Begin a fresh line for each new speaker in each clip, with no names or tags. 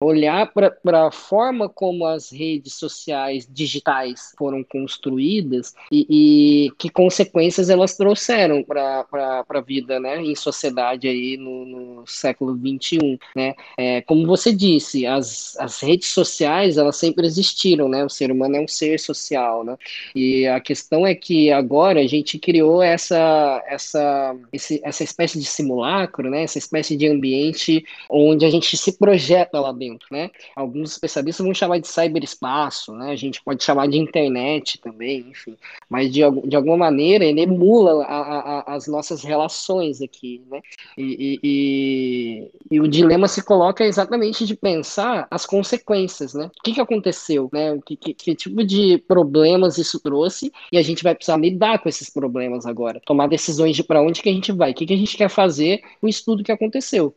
olhar para a forma como as redes sociais digitais foram construídas e, e que consequências elas trouxeram para a vida né, em sociedade aí no, no século XXI. Né? É, como você disse, as, as redes sociais elas sempre existiram, né? o ser humano é um ser social. Né? E a questão é que agora a gente criou essa, essa, esse, essa espécie de simulacro, né? essa espécie de ambiente onde a gente se projeta lá dentro né? Alguns especialistas vão chamar de cyberespaço, né? A gente pode chamar de internet também, enfim. Mas de, de alguma maneira ele emula a, a, as nossas relações aqui, né? E, e, e, o dilema se coloca exatamente de pensar as consequências, né? O que, que aconteceu, né? Que, que, que tipo de problemas isso trouxe e a gente vai precisar lidar com esses problemas agora, tomar decisões de para onde que a gente vai, o que, que a gente quer fazer, o estudo que aconteceu.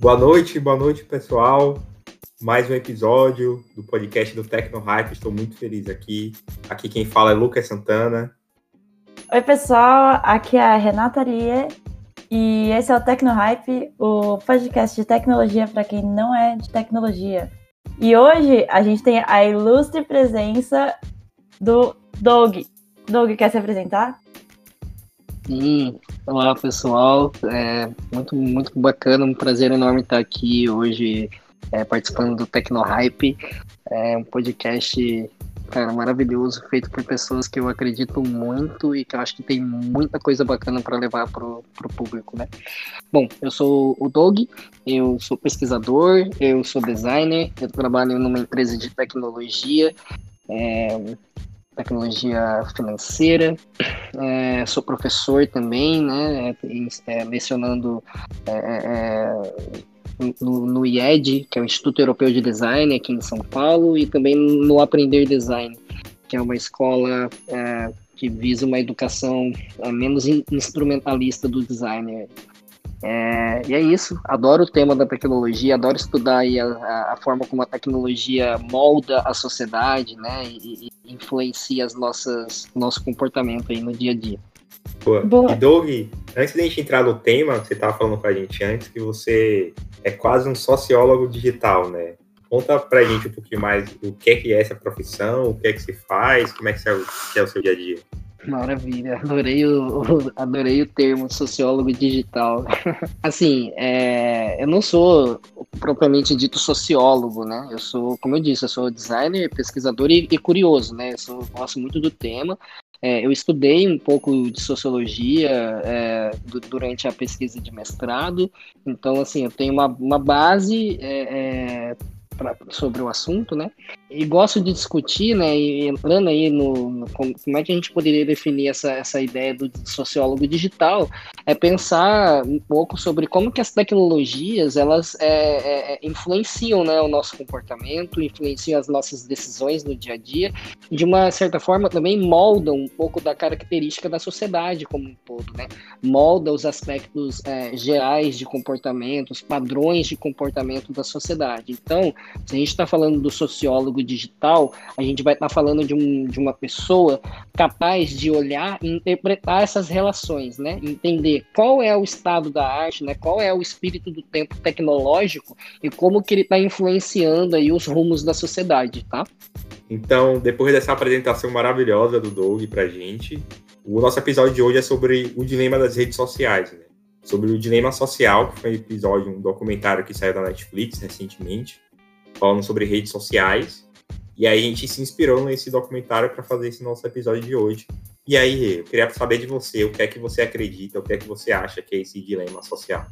Boa noite, boa noite, pessoal. Mais um episódio do podcast do Tecno Hype. Estou muito feliz aqui. Aqui quem fala é Lucas Santana.
Oi, pessoal. Aqui é a Renata Rie e esse é o Tecno Hype, o podcast de tecnologia para quem não é de tecnologia. E hoje a gente tem a ilustre presença do Doug. Doug, quer se apresentar?
Sim, olá pessoal, é muito, muito bacana, um prazer enorme estar aqui hoje é, participando do Tecnohype, é um podcast cara, maravilhoso, feito por pessoas que eu acredito muito e que eu acho que tem muita coisa bacana para levar pro, pro público, né? Bom, eu sou o Doug, eu sou pesquisador, eu sou designer, eu trabalho numa empresa de tecnologia, é, tecnologia financeira, é, sou professor também, né, é, lecionando é, é, no, no, IED, que é o Instituto Europeu de Design aqui em São Paulo, e também no Aprender Design, que é uma escola é, que visa uma educação é, menos instrumentalista do designer. É, e é isso, adoro o tema da tecnologia, adoro estudar aí a, a, forma como a tecnologia molda a sociedade, né, e, e influencia as nossas, nosso comportamento aí no dia a dia.
Boa. Boa. E Doug, antes de a gente entrar no tema, você estava falando com a gente antes, que você é quase um sociólogo digital, né? Conta pra gente um pouquinho mais o que é que é essa profissão, o que é que você faz, como é que é o, que é o seu dia a dia.
Maravilha, adorei o, adorei o termo sociólogo digital. assim, é, eu não sou propriamente dito sociólogo, né? Eu sou, como eu disse, eu sou designer, pesquisador e, e curioso, né? Eu sou, gosto muito do tema. É, eu estudei um pouco de sociologia é, do, durante a pesquisa de mestrado, então, assim, eu tenho uma, uma base é, é pra, sobre o assunto, né? E gosto de discutir, né? E entrando aí no, no como, como, é que a gente poderia definir essa, essa ideia do sociólogo digital, é pensar um pouco sobre como que as tecnologias elas é, é, é, influenciam, né, o nosso comportamento, influenciam as nossas decisões no dia a dia, de uma certa forma também moldam um pouco da característica da sociedade como um todo, né? Molda os aspectos é, gerais de comportamento, os padrões de comportamento da sociedade. Então, se a gente está falando do sociólogo digital, a gente vai estar tá falando de, um, de uma pessoa capaz de olhar e interpretar essas relações, né? Entender qual é o estado da arte, né? Qual é o espírito do tempo tecnológico e como que ele está influenciando aí os rumos da sociedade, tá?
Então, depois dessa apresentação maravilhosa do Doug pra gente, o nosso episódio de hoje é sobre o dilema das redes sociais, né? Sobre o dilema social, que foi um episódio, um documentário que saiu da Netflix recentemente falando sobre redes sociais. E aí a gente se inspirou nesse documentário para fazer esse nosso episódio de hoje. E aí, eu queria saber de você, o que é que você acredita, o que é que você acha que é esse dilema social?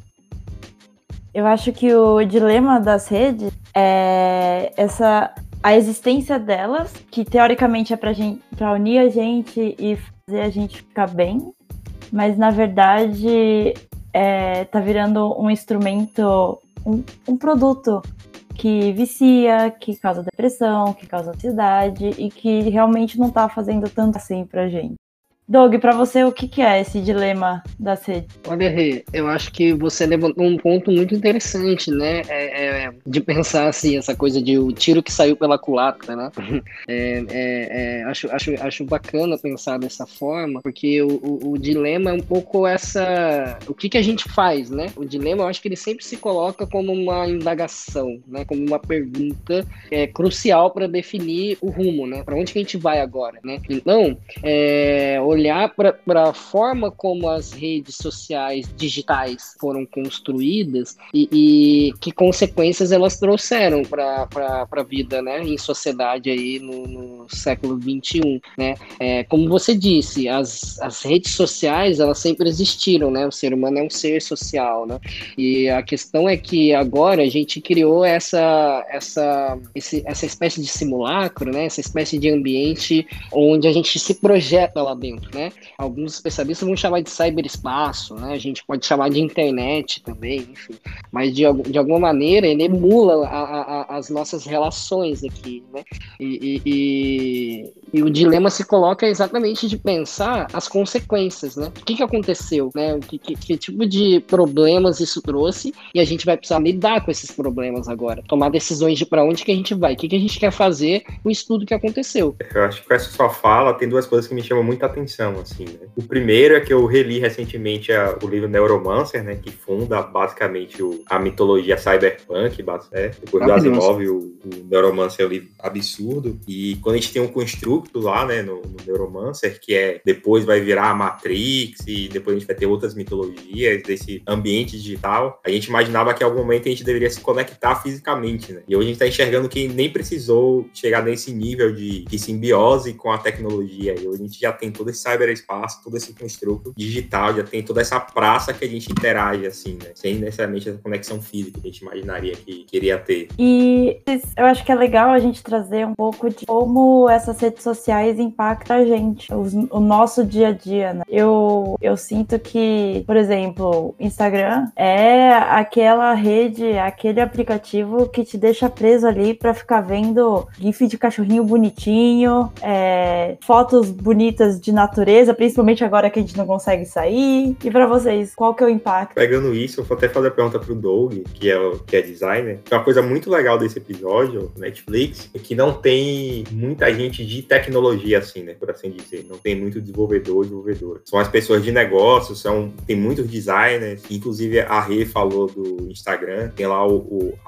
Eu acho que o dilema das redes é essa a existência delas, que teoricamente é para para unir a gente e fazer a gente ficar bem, mas na verdade é, tá virando um instrumento, um, um produto que vicia, que causa depressão, que causa ansiedade e que realmente não tá fazendo tanto assim pra gente. Doug, para você, o que, que é esse dilema da sede?
Olha, Rê, eu acho que você levantou um ponto muito interessante, né? É, é, de pensar assim, essa coisa de o tiro que saiu pela culatra, né? É, é, é, acho, acho, acho bacana pensar dessa forma, porque o, o, o, dilema é um pouco essa. O que, que a gente faz, né? O dilema, eu acho que ele sempre se coloca como uma indagação, né? Como uma pergunta é, crucial para definir o rumo, né? Para onde que a gente vai agora, né? Então, é, olhar para a forma como as redes sociais digitais foram construídas e, e que consequências elas trouxeram para a vida, né? Em sociedade aí no, no século 21, né? É, como você disse, as, as redes sociais elas sempre existiram, né? O ser humano é um ser social, né? E a questão é que agora a gente criou essa essa esse, essa espécie de simulacro, né? Essa espécie de ambiente onde a gente se projeta lá dentro, né? Alguns especialistas vão chamar de cyberespaço, né? A gente pode chamar de internet também, enfim. Mas de, de alguma maneira ele emula a, a, as nossas relações aqui, né? E, e, e, o dilema se coloca exatamente de pensar as consequências, né? O que, que aconteceu, né? Que, que, que tipo de problemas isso trouxe e a gente vai precisar lidar com esses problemas agora. Tomar decisões de para onde que a gente vai, o que, que a gente quer fazer, o estudo que aconteceu.
Eu acho que com essa sua fala tem duas coisas que me chamam muita atenção, assim, né? O primeiro é que eu reli recentemente a, o livro Neuromancer, né? Que funda basicamente o, a mitologia cyberpunk, é, depois do Asimov, o, o Neuromancer é um livro absurdo. E quando a gente tem um construto lá, né, no, no Neuromancer, que é depois vai virar a Matrix e depois a gente vai ter outras mitologias desse ambiente digital, a gente imaginava que em algum momento a gente deveria se conectar fisicamente, né? E hoje a gente está enxergando que nem precisou chegar nesse nível de, de simbiose com a tecnologia. E hoje a gente já tem todo esse cyberespaço, todo esse construto digital, já tem toda essa praça que a gente interage, assim, né? Sem necessariamente essa conexão física que a gente imaginaria que queria ter.
E eu acho que é legal a gente trazer um pouco de como essas redes sociais impactam a gente, o, o nosso dia a dia, né? Eu, eu sinto que, por exemplo, Instagram é aquela rede, aquele aplicativo que te deixa preso ali para ficar vendo gif de cachorrinho bonitinho, é, fotos bonitas de natureza, principalmente agora que a gente não consegue sair. E para vocês, qual que é o impacto?
Pegando isso, eu vou até fazer a pergunta pro Doug, que é, que é designer. Uma coisa muito legal desse episódio, Netflix, é que não tem muita gente de tecnologia, assim, né? Por assim dizer. Não tem muito desenvolvedor, desenvolvedor. São as pessoas de negócios, são, tem muitos designers. Inclusive, a Rê falou do Instagram. Tem lá o, o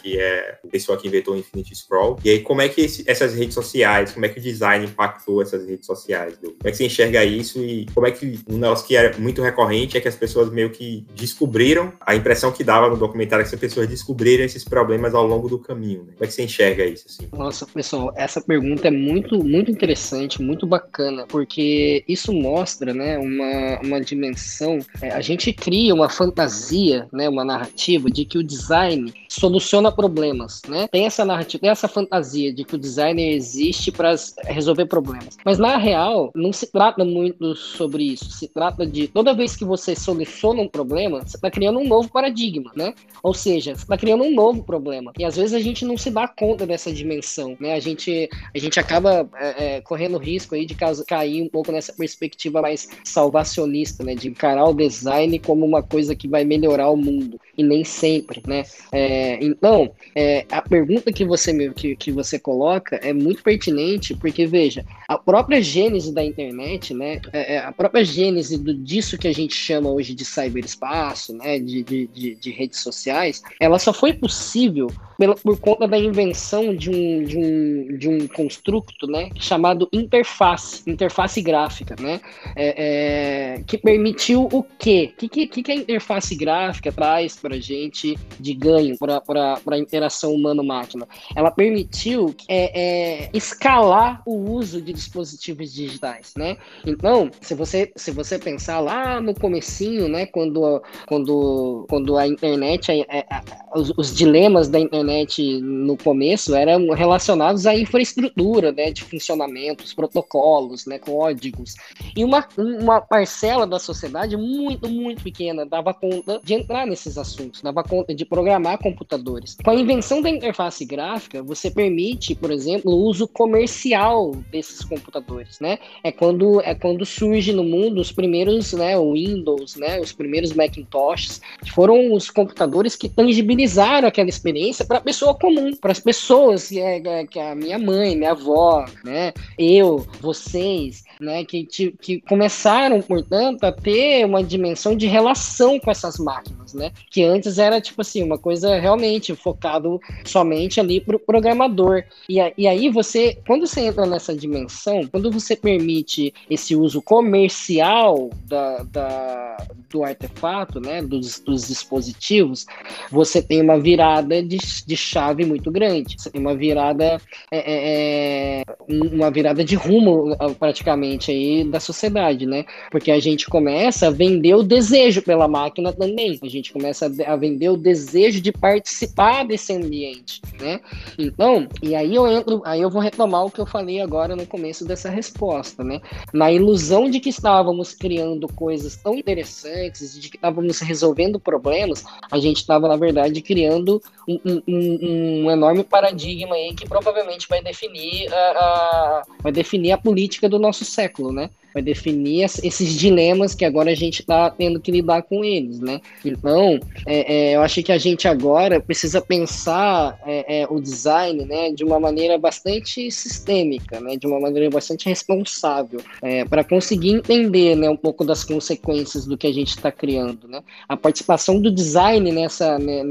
que é a pessoa que inventou o Infinity Scroll. E aí, como é que esse, essas redes sociais, como é que o design impactou essas redes sociais? Como é que você enxerga isso e como é que um negócio que era muito recorrente é que as pessoas meio que descobriram, a impressão que dava no documentário que as pessoas descobriram esses problemas ao longo do caminho. Né? Como é que você enxerga isso? Assim?
Nossa, pessoal, essa pergunta é muito, muito interessante, muito bacana, porque isso mostra né, uma, uma dimensão. É, a gente cria uma fantasia, né, uma narrativa de que o design soluciona problemas. Né? Tem essa narrativa, tem essa fantasia de que o designer existe para resolver problemas. Mas na real, não se trata muito sobre isso. Se trata de toda vez que você soluciona um problema, você está criando um novo paradigma, né? Ou seja, você está criando um novo problema. E às vezes a gente não se dá conta dessa dimensão, né? A gente, a gente acaba é, é, correndo risco aí de cair um pouco nessa perspectiva mais salvacionista, né? De encarar o design como uma coisa que vai melhorar o mundo. E nem sempre, né? É, então, é, a pergunta que você, que, que você coloca é muito pertinente, porque, veja, a própria gênese da internet, né? É, é, a própria gênese do, disso que a gente chama hoje de cyberespaço, né? De, de, de, de redes sociais, ela só foi possível pela, por conta da invenção de um, de um, de um construto né, chamado interface, interface gráfica, né, é, é, que permitiu o quê? O que, que, que a interface gráfica traz para a gente de ganho para a interação humano-máquina? Ela permitiu é, é, escalar o uso de dispositivos digitais, né? Então, se você, se você pensar lá no comecinho, né, quando, quando, quando a internet, é, é, os, os dilemas da internet no começo eram relacionados à infraestrutura, né, de funcionamentos, protocolos, né, códigos. E uma, uma parcela da sociedade muito, muito pequena dava conta de entrar nesses assuntos, dava conta de programar com, computadores. Com a invenção da interface gráfica, você permite, por exemplo, o uso comercial desses computadores, né? É quando é quando surge no mundo os primeiros, né, Windows, né, os primeiros Macintoshes, que foram os computadores que tangibilizaram aquela experiência para a pessoa comum, para as pessoas que é, é, que é a minha mãe, minha avó, né, eu, vocês, né, que, que começaram, portanto, a ter uma dimensão de relação com essas máquinas, né, que antes era tipo assim uma coisa realmente focado somente ali para o programador. E, e aí você, quando você entra nessa dimensão, quando você permite esse uso comercial da, da do artefato, né, dos, dos, dispositivos, você tem uma virada de, de chave muito grande. Você tem uma virada, é, é, é uma virada de rumo praticamente aí da sociedade, né? Porque a gente começa a vender o desejo pela máquina também. A gente começa a vender o desejo de participar desse ambiente, né? Então, e aí eu entro, aí eu vou retomar o que eu falei agora no começo dessa resposta, né? Na ilusão de que estávamos criando coisas tão interessantes, de que estávamos resolvendo problemas, a gente estava, na verdade, criando um, um, um, enorme paradigma aí que provavelmente vai definir a, a, vai definir a política do nosso século, né? vai definir esses dilemas que agora a gente está tendo que lidar com eles, né? Então, é, é, eu acho que a gente agora precisa pensar é, é o design, né, de uma maneira bastante sistêmica, né, de uma maneira bastante responsável, é, para conseguir entender, né, um pouco das consequências do que a gente está criando, né? A participação do design nessa né,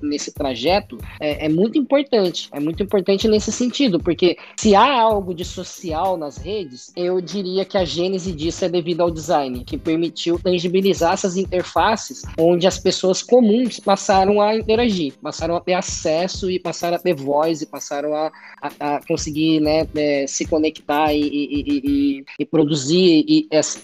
nesse trajeto é, é muito importante, é muito importante nesse sentido, porque se há algo de social nas redes, eu diria que a gênese disso é devido ao design, que permitiu tangibilizar essas interfaces onde as pessoas comuns passaram a interagir, passaram a ter acesso e passaram a ter voz e passaram a, a, a conseguir né, é, se conectar e, e, e, e produzir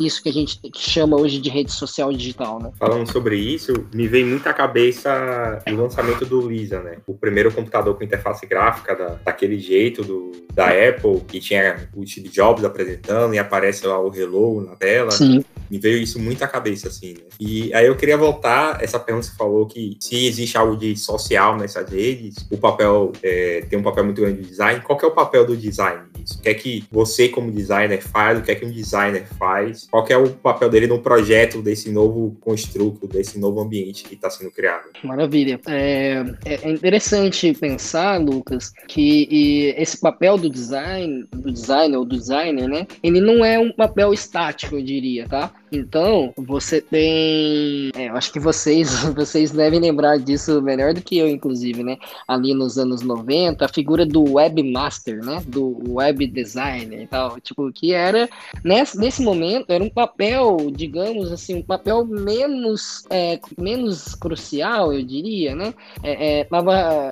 isso que a gente chama hoje de rede social digital. Né?
Falando sobre isso, me vem muito à cabeça o lançamento do Lisa, né? O primeiro computador com interface gráfica da, daquele jeito do, da Apple, que tinha o Steve Jobs apresentando e aparece lá o Hello na tela. Sim. Me veio isso muito à cabeça, assim, né? E aí eu queria voltar, essa pergunta que você falou que se existe algo de social nessas redes, o papel é, tem um papel muito grande de design. Qual é o papel do design nisso? O que é que você, como designer, faz? O que é que um designer faz? Qual é o papel dele no projeto desse novo construto, desse novo ambiente que está sendo criado?
Maravilha. É, é interessante pensar, Lucas, que esse papel do design, do designer ou do designer, né? Ele não é um papel estático, eu diria, tá? Então, você tem. É, eu acho que vocês, vocês devem lembrar disso melhor do que eu, inclusive, né? Ali nos anos 90, a figura do webmaster, né? Do web designer e tal. Tipo, que era, nesse, nesse momento, era um papel, digamos assim, um papel menos, é, menos crucial, eu diria, né? É, é,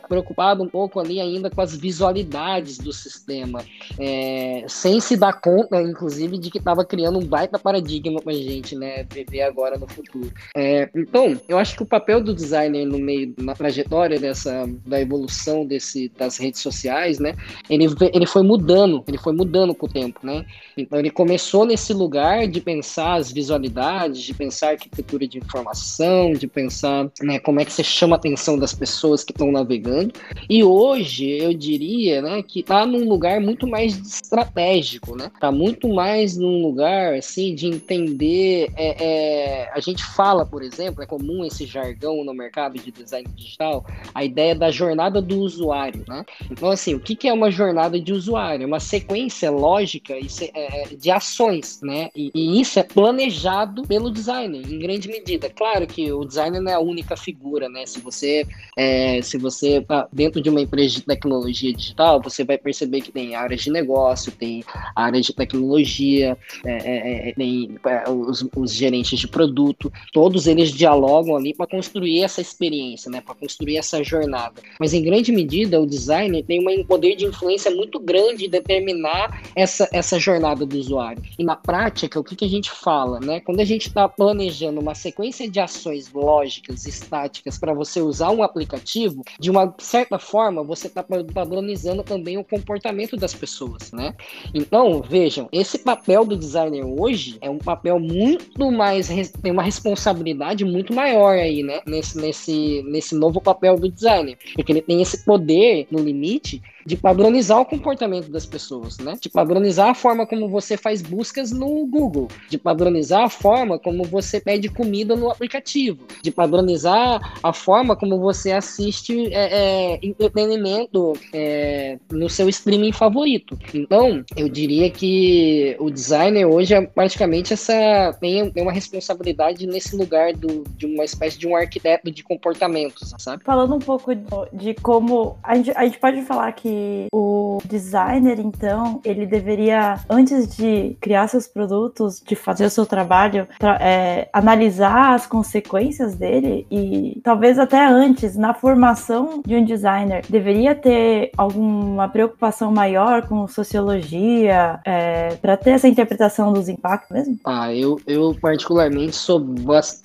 preocupado um pouco ali ainda com as visualidades do sistema, é, sem se dar conta, inclusive, de que estava criando um baita paradigma pra gente, né, viver agora no futuro. É, então, eu acho que o papel do designer no meio, na trajetória dessa, da evolução desse, das redes sociais, né, ele, ele foi mudando, ele foi mudando com o tempo, né. Então, ele começou nesse lugar de pensar as visualidades, de pensar arquitetura de informação, de pensar, né, como é que você chama a atenção das pessoas que estão navegando. E hoje, eu diria, né, que está num lugar muito mais estratégico, né, tá muito mais num lugar, assim, de entender. É, é, a gente fala, por exemplo, é comum esse jargão no mercado de design digital, a ideia da jornada do usuário, né? Então, assim, o que, que é uma jornada de usuário? É uma sequência lógica é, é, de ações, né? E, e, isso é planejado pelo designer, em grande medida. Claro que o designer não é a única figura, né? Se você, é, se você tá dentro de uma empresa de tecnologia digital, você vai perceber que tem áreas de negócio, tem áreas de tecnologia, é, tem os, os, gerentes de produto, todos eles dialogam ali para construir essa experiência, né? Para construir essa jornada. Mas em grande medida, o designer tem um poder de influência muito grande de determinar essa, essa jornada do usuário. E na prática, o que, que a gente fala, né? Quando a gente está planejando uma sequência de ações lógicas, estáticas, para você usar um aplicativo, de uma certa forma, você está padronizando também o comportamento das pessoas, né? Então, vejam, esse papel do designer hoje é um papel muito muito mais, tem uma responsabilidade muito maior aí, né? Nesse, nesse, nesse novo papel do designer. Porque ele tem esse poder, no limite, de padronizar o comportamento das pessoas, né? De padronizar a forma como você faz buscas no Google, de padronizar a forma como você pede comida no aplicativo, de padronizar a forma como você assiste é, é, entretenimento é, no seu streaming favorito. Então, eu diria que o designer hoje é praticamente essa tem, uma responsabilidade nesse lugar do, de uma espécie de um arquiteto de comportamentos, sabe?
Falando um pouco de, de como a gente, a gente pode falar que o designer, então, ele deveria, antes de criar seus produtos, de fazer o seu trabalho, é, analisar as consequências dele e talvez até antes, na formação de um designer, deveria ter alguma preocupação maior com sociologia, é, para ter essa interpretação dos impactos mesmo?
Ah, eu, eu particularmente sou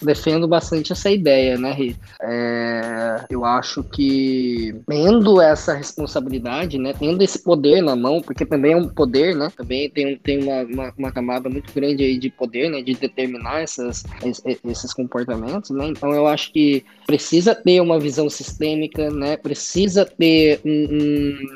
defendo bastante essa ideia, né, Rê? É, eu acho que tendo essa responsabilidade né, tendo esse poder na mão, porque também é um poder, né, também tem, tem uma, uma, uma camada muito grande aí de poder, né, de determinar essas, esses comportamentos, né, então eu acho que precisa ter uma visão sistêmica, né, precisa ter um,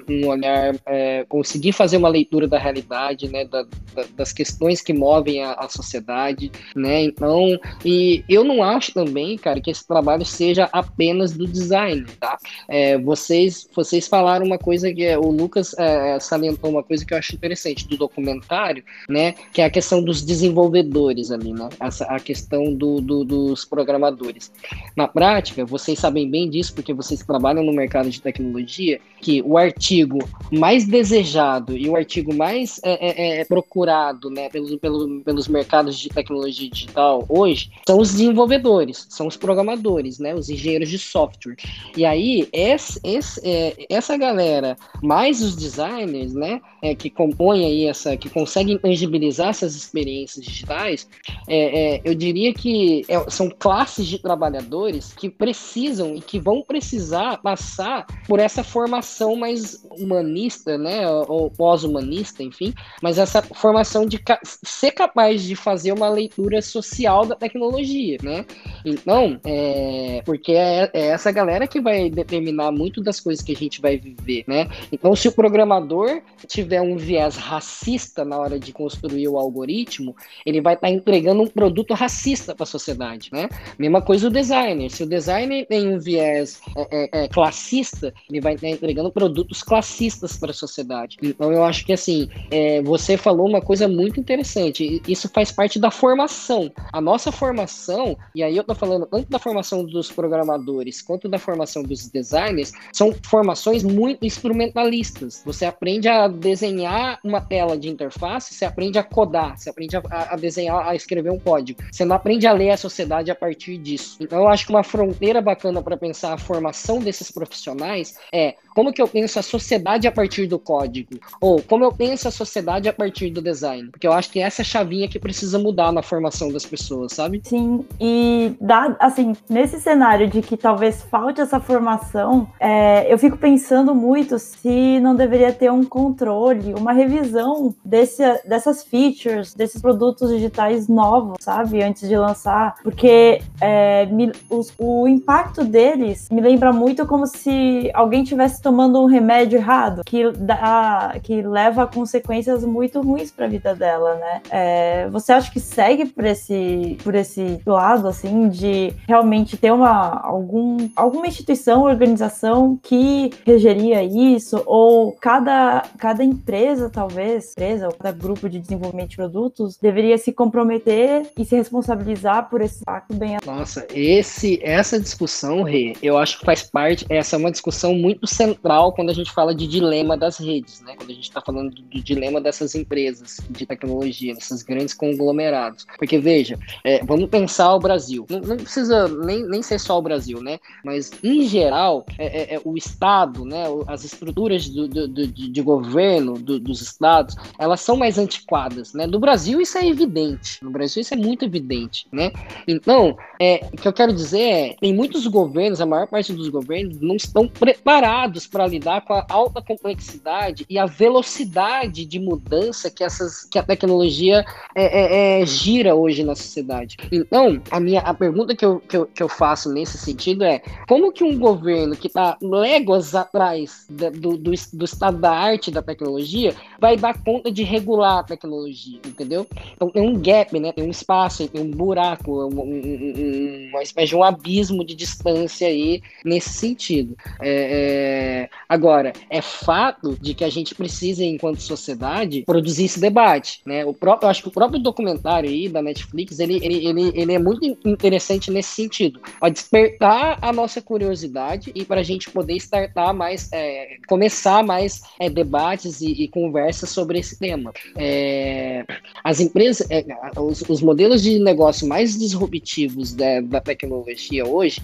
um, um olhar, é, conseguir fazer uma leitura da realidade, né, da, da, das questões que movem a, a sociedade, né, então, e eu não acho também, cara, que esse trabalho seja apenas do design, tá, é, vocês, vocês falaram uma coisa que é, o Lucas é, salientou uma coisa que eu acho interessante do documentário, né? Que é a questão dos desenvolvedores ali, né? Essa, a questão do, do, dos programadores. Na prática, vocês sabem bem disso, porque vocês trabalham no mercado de tecnologia, que o artigo mais desejado e o artigo mais é, é, é procurado, né? Pelos, pelos, pelos mercados de tecnologia digital hoje são os desenvolvedores, são os programadores, né? Os engenheiros de software. E aí, esse, esse, é, essa galera mais os designers, né, é, que compõem aí essa, que conseguem tangibilizar essas experiências digitais, é, é, eu diria que é, são classes de trabalhadores que precisam e que vão precisar passar por essa formação mais humanista, né, ou pós-humanista, enfim, mas essa formação de ca ser capaz de fazer uma leitura social da tecnologia, né? Então, é, porque é, é essa galera que vai determinar muito das coisas que a gente vai viver, né? Então, se o programador tiver um viés racista na hora de construir o algoritmo, ele vai estar tá entregando um produto racista para a sociedade, né? Mesma coisa o designer. Se o designer tem um viés é, é, é classista, ele vai estar tá entregando produtos classistas para a sociedade. Então, eu acho que assim, é, você falou uma coisa muito interessante. Isso faz parte da formação. A nossa formação, e aí eu estou falando tanto da formação dos programadores quanto da formação dos designers, são formações muito instrumentalistas. Você aprende a desenhar uma tela de interface, você aprende a codar, você aprende a, a desenhar, a escrever um código. Você não aprende a ler a sociedade a partir disso. Então, eu acho que uma fronteira bacana para pensar a formação desses profissionais é como que eu penso a sociedade a partir do código? Ou como eu penso a sociedade a partir do design? Porque eu acho que essa é chavinha que precisa mudar na formação das pessoas, sabe?
Sim, e dá, assim, nesse cenário de que talvez falte essa formação, é, eu fico pensando muito se não deveria ter um controle, uma revisão desse, dessas features, desses produtos digitais novos, sabe? Antes de lançar, porque é, me, os, o impacto deles me lembra muito como se alguém tivesse tomando um remédio errado, que, dá, que leva a consequências muito ruins para a vida dela, né? É, você acha que segue por esse, por esse lado, assim, de realmente ter uma, algum, alguma instituição, organização que regeria isso, ou cada, cada empresa, talvez, empresa ou cada grupo de desenvolvimento de produtos, deveria se comprometer e se responsabilizar por esse impacto bem.
Nossa, esse, essa discussão, Rê, eu acho que faz parte, essa é uma discussão muito central quando a gente fala de dilema das redes, né? Quando a gente está falando do, do, dilema dessas empresas de tecnologia, desses grandes conglomerados. Porque, veja, é, vamos pensar o Brasil. Não, não, precisa nem, nem ser só o Brasil, né? Mas, em geral, é, é, é o Estado, né? As estruturas do, do, do de governo dos Estados, elas são mais antiquadas, né? No Brasil, isso é evidente. No Brasil, isso é muito evidente, né? Então, é, o que eu quero dizer é, tem muitos governos, a maior parte dos governos não estão preparados para lidar com a alta complexidade e a velocidade de mudança que, essas, que a tecnologia é, é, é, gira hoje na sociedade. Então, a minha a pergunta que eu, que, eu, que eu faço nesse sentido é como que um governo que está léguas atrás do, do, do, estado da arte da tecnologia vai dar conta de regular a tecnologia, entendeu? Então tem um gap, né? Tem um espaço, tem um buraco, um, um, uma espécie de um abismo de distância aí nesse sentido. É, é... Agora, é fato de que a gente precisa, enquanto sociedade, produzir esse debate, né? O próprio, acho que o próprio documentário aí da Netflix, ele, ele, ele, ele é muito interessante nesse sentido, para despertar a nossa curiosidade e para a gente poder startar mais, é, começar mais é, debates e, e, conversas sobre esse tema. É, as empresas, é, os, os, modelos de negócio mais disruptivos da, da tecnologia hoje,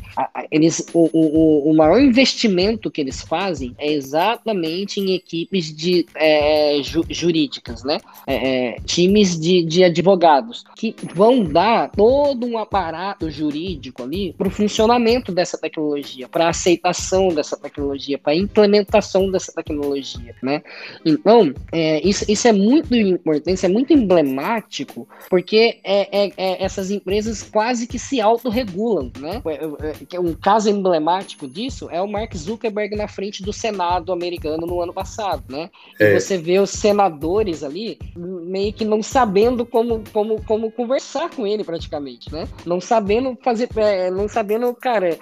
eles, o, o, o, maior investimento que eles fazem é exatamente em equipes de é, ju, jurídicas, né? É, times de, de advogados que vão dar todo um aparato jurídico ali para o funcionamento dessa tecnologia, para a aceitação dessa tecnologia, para a implementação dessa tecnologia, né? Então, é, isso, isso é muito importante, isso é muito emblemático, porque é, é, é essas empresas quase que se autorregulam, né? É, é, um caso emblemático disso é o Mark Zuckerberg na frente do Senado americano no ano passado, né? E você vê os senadores ali meio que não sabendo como, como, como conversar com ele praticamente, né? Não sabendo fazer, não sabendo, cara,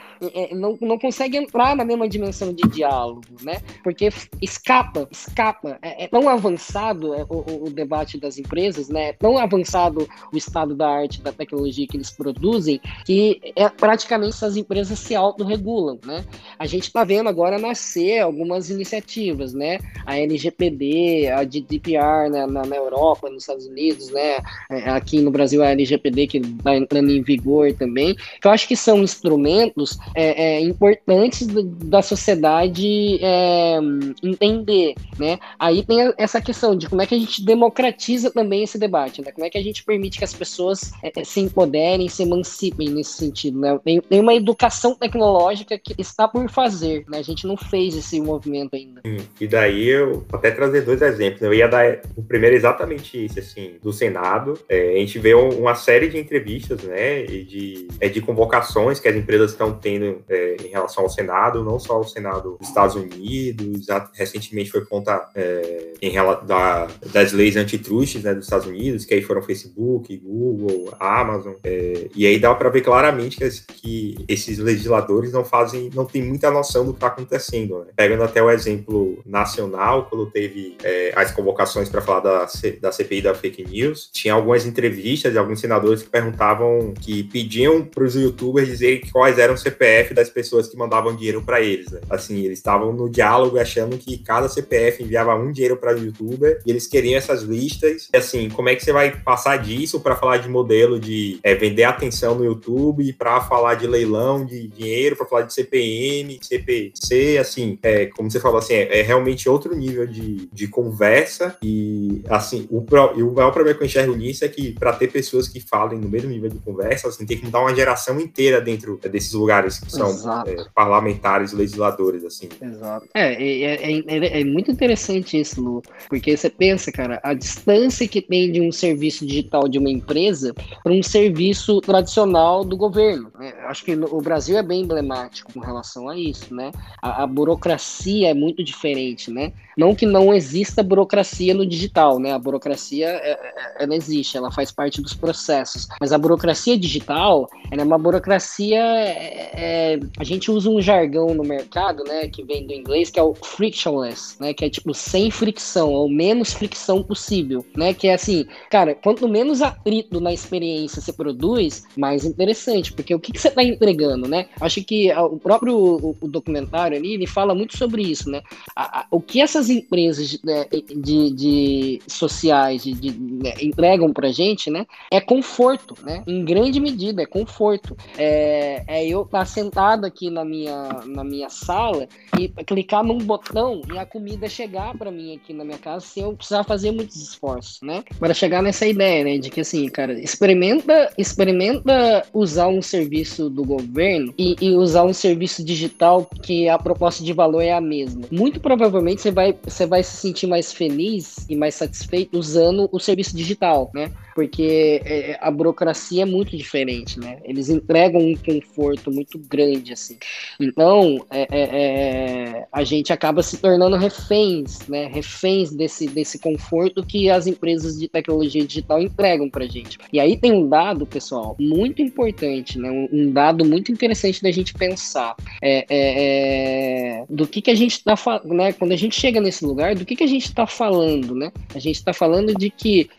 não, não consegue entrar na mesma dimensão de diálogo, né? Porque escapa, escapa. É, é tão avançado é, o, o, debate das empresas, né? É tão avançado o estado da arte, da tecnologia que eles produzem, que é, praticamente essas empresas se autorregulam, né? A gente está vendo agora nascer algumas iniciativas, né? A LGPD, a GDPR né? na, na Europa, nos Estados Unidos, né? É, aqui no Brasil a LGPD que está entrando em vigor também. Que eu acho que são instrumentos é, é, importantes da sociedade é, entender, né? Aí tem essa questão de como é que a gente democratiza também esse debate, né? Como é que a gente permite que as pessoas é, é, se empoderem, se emancipem nesse sentido, né? Tem, tem uma educação tecnológica que está por fazer, né? A gente não fez esse movimento ainda.
E daí eu até trazer dois exemplos. Né? Eu ia dar o primeiro exatamente esse, assim, do Senado. É, a gente vê uma série de entrevistas, né? E de, é, de convocações que as empresas estão tendo é, em relação ao Senado, não só ao Senado dos Estados Unidos, recentemente foi conta é, em da, das leis antitrustes né, dos Estados Unidos, que aí foram Facebook, Google, Amazon, é, e aí dá para ver claramente que, que, esses legisladores não fazem, não tem muita noção do que está acontecendo. Né? Pegando até o exemplo nacional, quando teve é, as convocações para falar da, da CPI da fake news, tinha algumas entrevistas de alguns senadores que perguntavam, que pediam para os youtubers dizerem quais eram o CPF das pessoas que mandavam dinheiro para eles. Né? Assim, eles estavam no diálogo achando que cada CPF enviava um dinheiro para o youtuber e eles queriam essas listas. E assim, como é que você vai passar disso para falar de modelo de é, vender atenção no YouTube, para falar de leilão de dinheiro, para falar de CPM, CPC, assim, é, como você falou, assim, é, é realmente outro nível de, de conversa e assim, o, e o maior problema que eu enxergo nisso é que para ter pessoas que falem no mesmo nível de conversa, assim, tem que mudar uma geração inteira dentro desses lugares que são é, parlamentares, legisladores, assim.
Exato. É, é, é, é, muito interessante isso, Lu, porque você pensa, cara, a distância que tem de um serviço digital de uma empresa para um serviço tradicional do governo. Né? Acho que o Brasil é bem emblemático com relação a isso, né? A, a burocracia é muito diferente, né? Não que não exista burocracia no digital, né? A burocracia, é, é, ela existe, ela faz parte dos processos. Mas a burocracia digital, ela é uma burocracia... É, é, a gente usa um jargão no mercado, né? Que vem do inglês, que é o frictionless, né? Que é tipo sem fricção, ou menos fricção possível, né? Que é assim, cara, quanto menos atrito na experiência você produz, mais interessante. Porque o que, que você está entregando, né? Acho que o próprio o, o documentário ali, ele fala muito sobre isso, né? A, a, o que essas empresas de, né, de, de sociais de, de né, entregam pra gente, né, é conforto, né? Em grande medida, é conforto. É, é eu estar sentado aqui na minha, na minha sala e clicar num botão e a comida chegar para mim aqui na minha casa sem eu precisar fazer muitos esforços, né? Para chegar nessa ideia, né, de que assim, cara, experimenta, experimenta usar um serviço do governo e, e usar um serviço digital que a proposta proposta de valor é a mesma. Muito provavelmente você vai, você vai se sentir mais feliz e mais satisfeito usando o serviço digital, né? Porque é, a burocracia é muito diferente, né? Eles entregam um conforto muito grande, assim. Então, é, é, é a gente acaba se tornando reféns, né? Reféns desse, desse conforto que as empresas de tecnologia digital entregam pra gente. E aí tem um dado, pessoal, muito importante, né? Um, dado muito interessante da gente pensar. É, é, é do que, que a gente falando, né? Quando a gente chega nesse lugar, do que, que a gente está falando, né? A gente está falando de que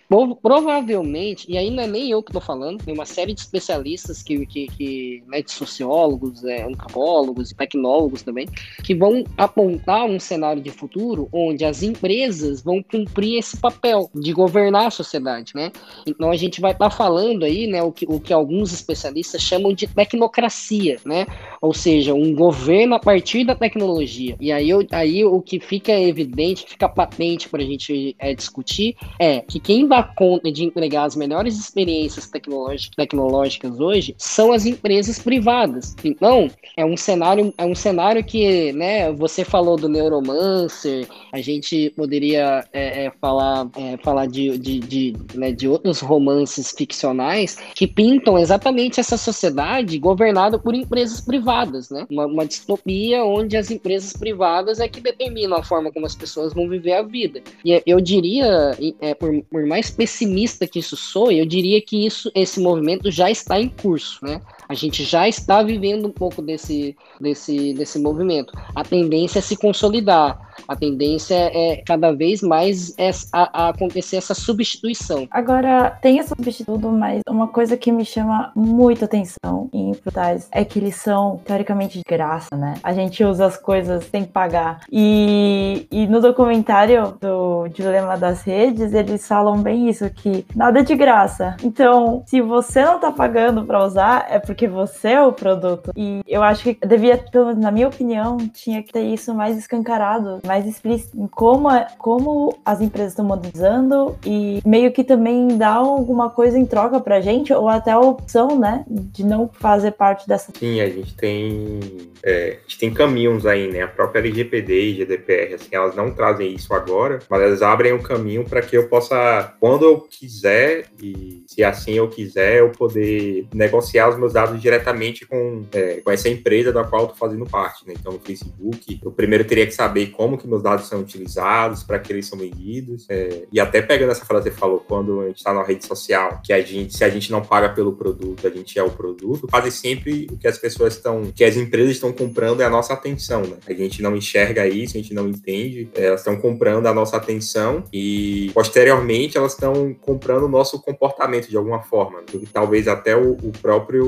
provavelmente, e não é nem eu que estou falando, tem uma série de especialistas que, que, que né, de sociólogos, é, antropólogos e tecnólogos também, que vão apontar um cenário de futuro onde as empresas vão cumprir esse papel de governar a sociedade, né? Então a gente vai estar tá falando aí, né, o que, o que alguns especialistas chamam de tecnocracia, né? Ou seja, um governo a partir da tecnologia. E aí, aí o que fica evidente, fica patente para a gente é, discutir é que quem dá conta de entregar as melhores experiências tecnológicas hoje são as empresas privadas. Então, é um cenário, é um cenário que, né, você falou do Neuromancer, a gente poderia é, é, falar, é, falar de, de, de, né, de outros romances ficcionais que pintam exatamente essa sociedade governada por empresas privadas, né? Uma, uma distopia onde as empresas privadas é que determinam a forma como as pessoas vão viver a vida. E eu diria, é, por, por mais pessimista que isso soe, eu diria que isso, esse movimento já está em curso, né? A gente já está vivendo um pouco desse, desse, desse movimento. A tendência é se consolidar. A tendência é cada vez mais a, a acontecer essa substituição.
Agora, tem esse substituto, mas uma coisa que me chama muito atenção em portais é que eles são, teoricamente, de graça, né? A gente usa as coisas sem pagar. E, e no documentário do Dilema das Redes, eles falam bem isso, que nada é de graça. Então, se você não tá pagando para usar, é porque porque você é o produto. E eu acho que devia, pelo menos na minha opinião, tinha que ter isso mais escancarado, mais explícito em como, como as empresas estão monetizando e meio que também dar alguma coisa em troca pra gente, ou até a opção, né, de não fazer parte dessa.
Sim, a gente tem. É, a gente tem caminhos aí, né? A própria LGPD e GDPR, assim, elas não trazem isso agora, mas elas abrem um caminho para que eu possa, quando eu quiser, e se assim eu quiser, eu poder negociar os meus dados diretamente com, é, com essa empresa da qual eu estou fazendo parte. Né? Então, no Facebook, eu primeiro teria que saber como que meus dados são utilizados, para que eles são medidos. É, e até pegando essa frase que você falou, quando a gente está na rede social, que a gente, se a gente não paga pelo produto, a gente é o produto, quase sempre o que as pessoas estão, que as empresas estão comprando é a nossa atenção. Né? A gente não enxerga isso, a gente não entende, é, elas estão comprando a nossa atenção e posteriormente elas estão comprando o nosso comportamento de alguma forma. Né? Talvez até o, o próprio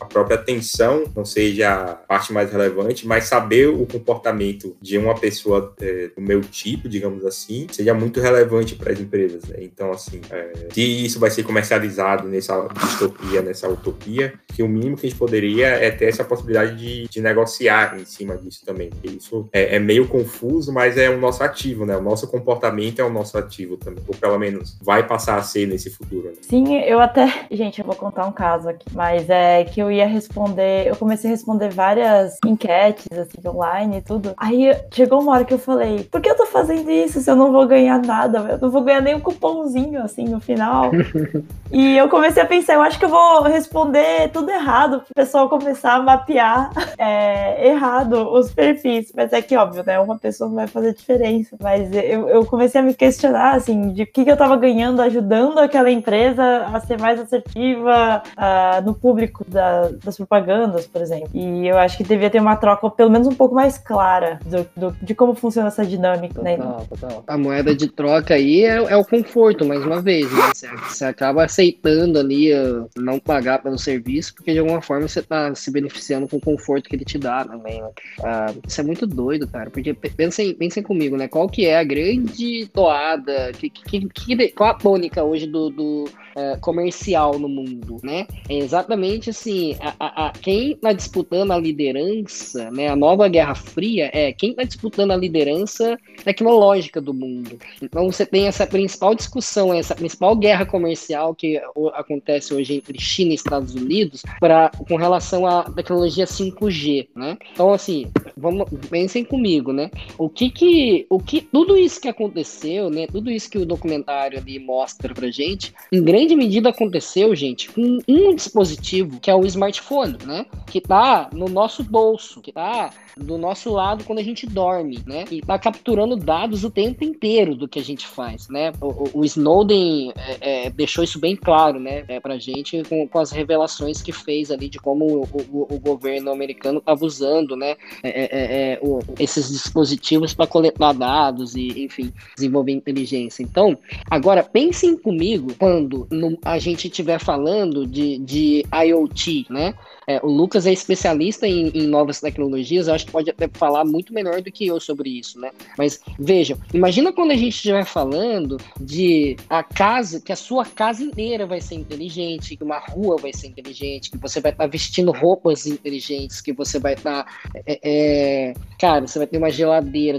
a própria atenção não seja a parte mais relevante, mas saber o comportamento de uma pessoa é, do meu tipo, digamos assim, seja muito relevante para as empresas. Né? Então, assim, é, se isso vai ser comercializado nessa distopia, nessa utopia, que o mínimo que a gente poderia é ter essa possibilidade de, de negociar em cima disso também. Porque isso é, é, meio confuso, mas é o nosso ativo, né? O nosso comportamento é o nosso ativo também, ou pelo menos vai passar a ser nesse futuro. Né?
Sim, eu até. Gente, eu vou contar um caso aqui, mas é que eu ia responder, eu comecei a responder várias enquetes, assim, online e tudo. Aí chegou uma hora que eu falei, por que eu tô fazendo isso se eu não vou ganhar nada? Eu não vou ganhar nem um cupomzinho, assim, no final. e eu comecei a pensar, eu acho que eu vou responder tudo errado, pro pessoal começar a mapear é, errado os perfis. Mas é que, óbvio, né, uma pessoa não vai fazer diferença. Mas eu, eu comecei a me questionar, assim, de o que, que eu tava ganhando ajudando aquela empresa a ser mais assertiva uh, no público da, das propagandas, por exemplo. E eu acho que devia ter uma troca, pelo menos um pouco mais clara, do, do de como funciona essa dinâmica, né?
Total, total. A moeda de troca aí é, é o conforto, mais uma vez, né? Você, você acaba aceitando ali uh, não pagar pelo serviço, porque de alguma forma você tá se beneficiando com o conforto que ele te dá também, né? Uh, isso é muito doido, cara, porque pensem, pensem comigo, né? Qual que é a grande toada, que, que, que, qual a tônica hoje do, do uh, comercial no mundo, né? É exatamente assim, a, a, a quem está disputando a liderança, né? A nova Guerra Fria é quem está disputando a liderança tecnológica do mundo. Então você tem essa principal discussão, essa principal guerra comercial que acontece hoje entre China e Estados Unidos para com relação à tecnologia 5G, né? Então assim, vamos, pensem comigo, né? O que que, o que, tudo isso que aconteceu, né? Tudo isso que o documentário ali mostra pra gente, em grande medida aconteceu, gente, com um dispositivo que é o smartphone, né? Que tá no nosso bolso, que tá do nosso lado quando a gente dorme, né? E tá capturando dados o tempo inteiro do que a gente faz, né? O, o Snowden é, é, deixou isso bem claro, né? É, pra gente com, com, as revelações que fez ali de como o, o, o governo americano estava usando, né? É, é, é, esses dispositivos para coletar dados e, enfim, desenvolver inteligência. Então, agora pensem comigo quando no, a gente estiver falando de, de IoT, né? É, o Lucas é especialista em, em, novas tecnologias, eu acho que pode até falar muito melhor do que eu sobre isso, né? Mas vejam, imagina quando a gente estiver falando de a casa, que a sua casa inteira vai ser inteligente, que uma rua vai ser inteligente, que você vai estar tá vestindo roupas inteligentes, que você vai estar. Tá, é, é, cara, você vai ter uma geladeira.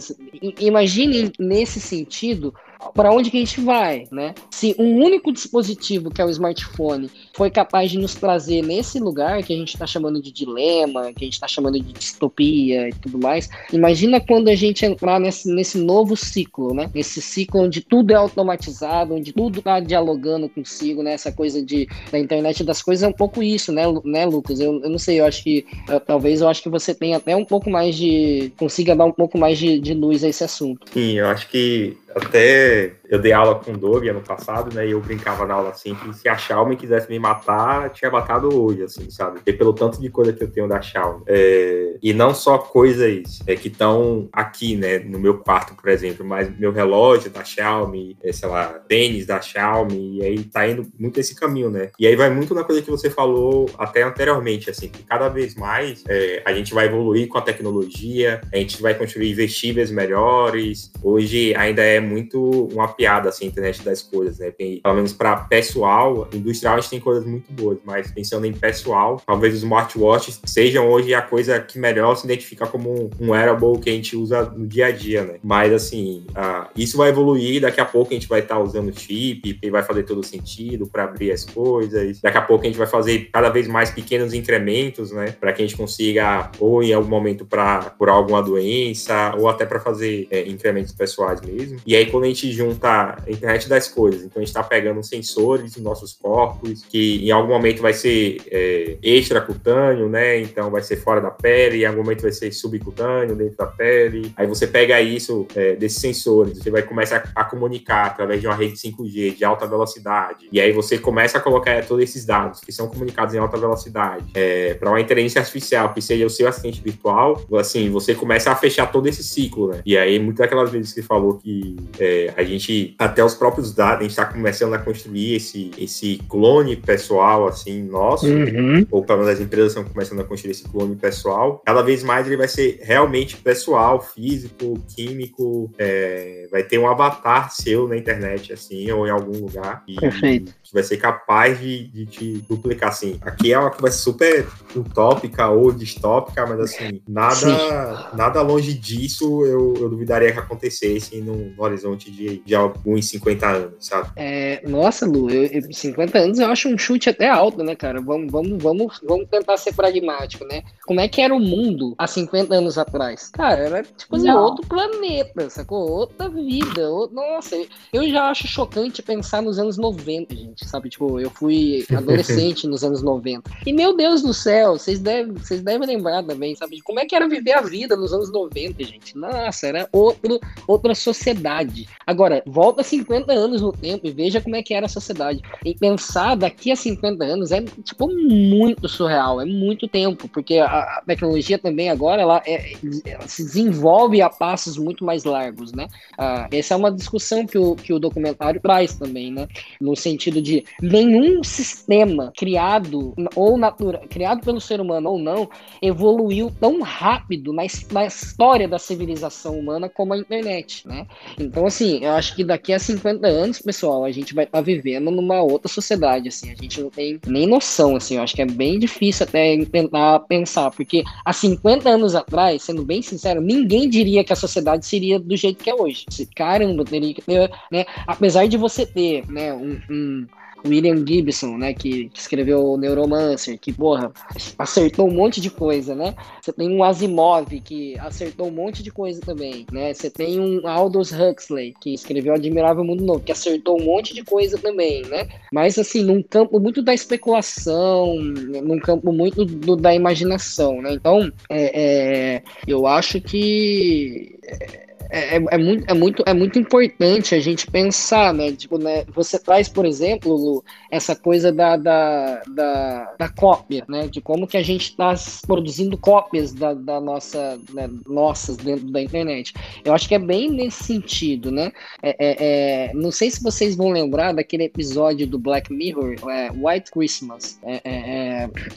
Imagine nesse sentido para onde que a gente vai, né? Se um único dispositivo, que é o smartphone, foi capaz de nos trazer nesse lugar que a gente está chamando de dilema, que a gente está chamando de distopia e tudo mais, imagina quando a gente entrar nesse, nesse novo ciclo, né? Esse ciclo onde tudo é automatizado, onde tudo está dialogando consigo, né? Essa coisa de, da internet das coisas é um pouco isso, né, né Lucas? Eu, eu não sei, eu acho que eu, talvez eu acho que você tenha até um pouco mais de. consiga dar um pouco mais de, de luz a esse assunto.
Sim, eu acho que até eu dei aula com o Doug ano passado, né? E eu brincava na aula assim que se a Xiaomi quisesse me matar, tinha matado hoje, assim, sabe? E pelo tanto de coisa que eu tenho da Xiaomi. É, e não só coisas é, que estão aqui, né? No meu quarto, por exemplo, mas meu relógio da Xiaomi, é, sei lá, tênis da Xiaomi, e aí tá indo muito esse caminho, né? E aí vai muito na coisa que você falou até anteriormente, assim, que cada vez mais é, a gente vai evoluir com a tecnologia, a gente vai construir vestíveis melhores. Hoje ainda é muito uma piada, assim, a internet das coisas, né? Tem, pelo menos para pessoal, industrial a gente tem coisas muito boas, mas pensando em pessoal, talvez os smartwatches sejam hoje a coisa que melhor se identifica como um, um wearable que a gente usa no dia a dia, né? Mas, assim, uh, isso vai evoluir, daqui a pouco a gente vai estar tá usando chip, e vai fazer todo sentido para abrir as coisas, daqui a pouco a gente vai fazer cada vez mais pequenos incrementos, né? Para que a gente consiga, ou em algum momento, para curar alguma doença, ou até para fazer é, incrementos pessoais mesmo. E aí, quando a gente junta a internet das coisas, então a gente está pegando sensores em nossos corpos, que em algum momento vai ser é, extracutâneo, né? Então vai ser fora da pele, em algum momento vai ser subcutâneo, dentro da pele. Aí você pega isso é, desses sensores, você vai começar a, comunicar através de uma rede 5G de alta velocidade. E aí você começa a colocar todos esses dados que são comunicados em alta velocidade é, para uma inteligência artificial que seja o seu assistente virtual. Assim, você começa a fechar todo esse ciclo, né? E aí, muitas daquelas vezes que falou que é, a gente, até os próprios dados, a gente está começando a construir esse, esse clone pessoal, assim, nosso, uhum. ou pelo menos as empresas estão começando a construir esse clone pessoal. Cada vez mais ele vai ser realmente pessoal, físico, químico, é, vai ter um avatar seu na internet, assim, ou em algum lugar.
E, Perfeito.
Que vai ser capaz de, de te duplicar, assim. Aqui é uma ser super utópica ou distópica, mas, assim, nada, nada longe disso eu, eu duvidaria que acontecesse no, no horizonte de, de alguns 50 anos, sabe?
É, nossa, Lu, eu, eu, 50 anos eu acho um chute até alto, né, cara? Vamos, vamos, vamos, vamos tentar ser pragmático, né? Como é que era o mundo há 50 anos atrás? Cara, era tipo assim, outro planeta, sacou? Outra vida. Outro... Nossa, eu já acho chocante pensar nos anos 90, gente, sabe? Tipo, eu fui adolescente nos anos 90. E meu Deus do céu, vocês devem, vocês devem lembrar também, sabe? De como é que era viver a vida nos anos 90, gente. Nossa, era outro, outra sociedade. Agora, volta 50 anos no tempo e veja como é que era a sociedade. E pensar daqui a 50 anos é, tipo, muito surreal, é muito tempo, porque a, tecnologia também agora, ela, é, ela, se desenvolve a passos muito mais largos, né? Ah, essa é uma discussão que o, que o documentário traz também, né? No sentido de nenhum sistema criado ou natural, criado pelo ser humano ou não, evoluiu tão rápido na, na história da civilização humana como a internet, né? Então, assim, eu acho que daqui a 50 anos, pessoal, a gente vai estar tá vivendo numa outra sociedade, assim, a gente não tem nem noção, assim, eu acho que é bem difícil até tentar pensar, porque há 50 anos atrás, sendo bem sincero, ninguém diria que a sociedade seria do jeito que é hoje. Caramba, teria que ter, né, apesar de você ter, né, um, um William Gibson, né, que, que escreveu o Neuromancer, que, porra, acertou um monte de coisa, né? Você tem um Asimov, que acertou um monte de coisa também, né? Você tem um Aldous Huxley, que escreveu Admirável Mundo Novo, que acertou um monte de coisa também, né? Mas, assim, num campo muito da especulação, num campo muito do, da imaginação, né? Então, é, é, eu acho que... É, é, é, é, muito, é, muito, é muito importante a gente pensar, né? Tipo, né? Você traz, por exemplo, Lu, essa coisa da, da, da, da, cópia, né? De como que a gente está produzindo cópias da, da nossa, né? nossas dentro da internet. Eu acho que é bem nesse sentido, né? É, é, é não sei se vocês vão lembrar daquele episódio do Black Mirror, White Christmas,